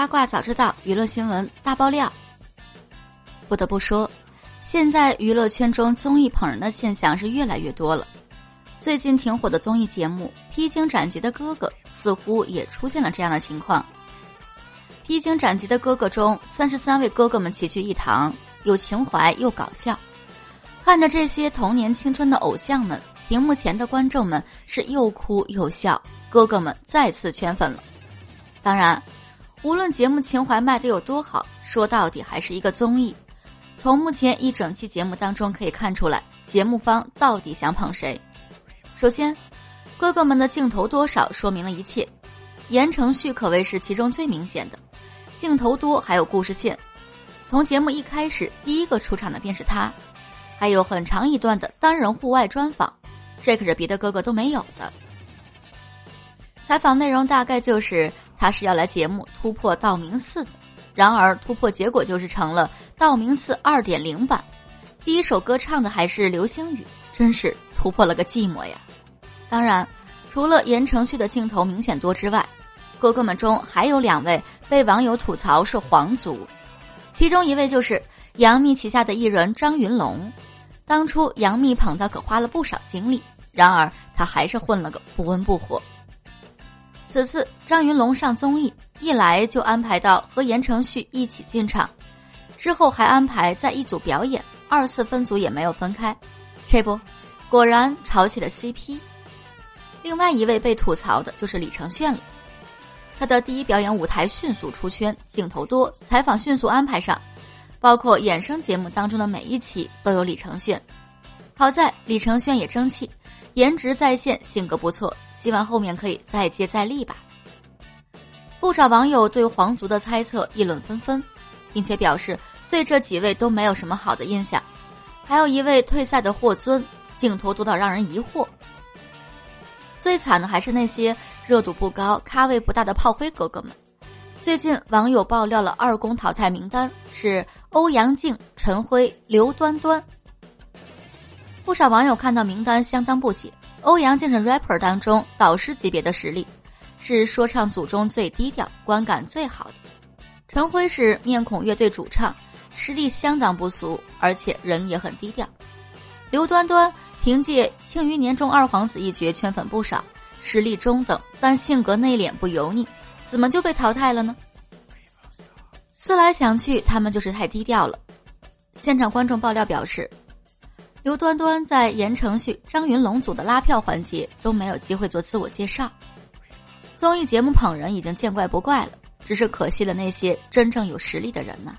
八卦早知道，娱乐新闻大爆料。不得不说，现在娱乐圈中综艺捧人的现象是越来越多了。最近挺火的综艺节目《披荆斩棘的哥哥》似乎也出现了这样的情况。《披荆斩棘的哥哥》中，三十三位哥哥们齐聚一堂，有情怀又搞笑。看着这些童年青春的偶像们，屏幕前的观众们是又哭又笑，哥哥们再次圈粉了。当然，无论节目情怀卖的有多好，说到底还是一个综艺。从目前一整期节目当中可以看出来，节目方到底想捧谁。首先，哥哥们的镜头多少说明了一切。言承旭可谓是其中最明显的，镜头多还有故事线。从节目一开始，第一个出场的便是他，还有很长一段的单人户外专访，这可是别的哥哥都没有的。采访内容大概就是他是要来节目突破道明寺的，然而突破结果就是成了道明寺二点零版，第一首歌唱的还是流星雨，真是突破了个寂寞呀。当然，除了言承旭的镜头明显多之外，哥哥们中还有两位被网友吐槽是皇族，其中一位就是杨幂旗下的艺人张云龙。当初杨幂捧他可花了不少精力，然而他还是混了个不温不火。此次张云龙上综艺，一来就安排到和言承旭一起进场，之后还安排在一组表演，二次分组也没有分开，这不，果然炒起了 CP。另外一位被吐槽的就是李承铉了，他的第一表演舞台迅速出圈，镜头多，采访迅速安排上，包括衍生节目当中的每一期都有李承铉。好在李承铉也争气，颜值在线，性格不错，希望后面可以再接再厉吧。不少网友对皇族的猜测议论纷纷，并且表示对这几位都没有什么好的印象。还有一位退赛的霍尊，镜头多到让人疑惑。最惨的还是那些热度不高、咖位不大的炮灰哥哥们。最近网友爆料了二公淘汰名单是欧阳靖、陈辉、刘端端。不少网友看到名单相当不解。欧阳靖是 rapper 当中导师级别的实力，是说唱组中最低调、观感最好的。陈辉是面孔乐队主唱，实力相当不俗，而且人也很低调。刘端端凭借《庆余年》中二皇子一角圈粉不少，实力中等，但性格内敛不油腻，怎么就被淘汰了呢？思来想去，他们就是太低调了。现场观众爆料表示，刘端端在言承旭、张云龙组的拉票环节都没有机会做自我介绍。综艺节目捧人已经见怪不怪了，只是可惜了那些真正有实力的人呐。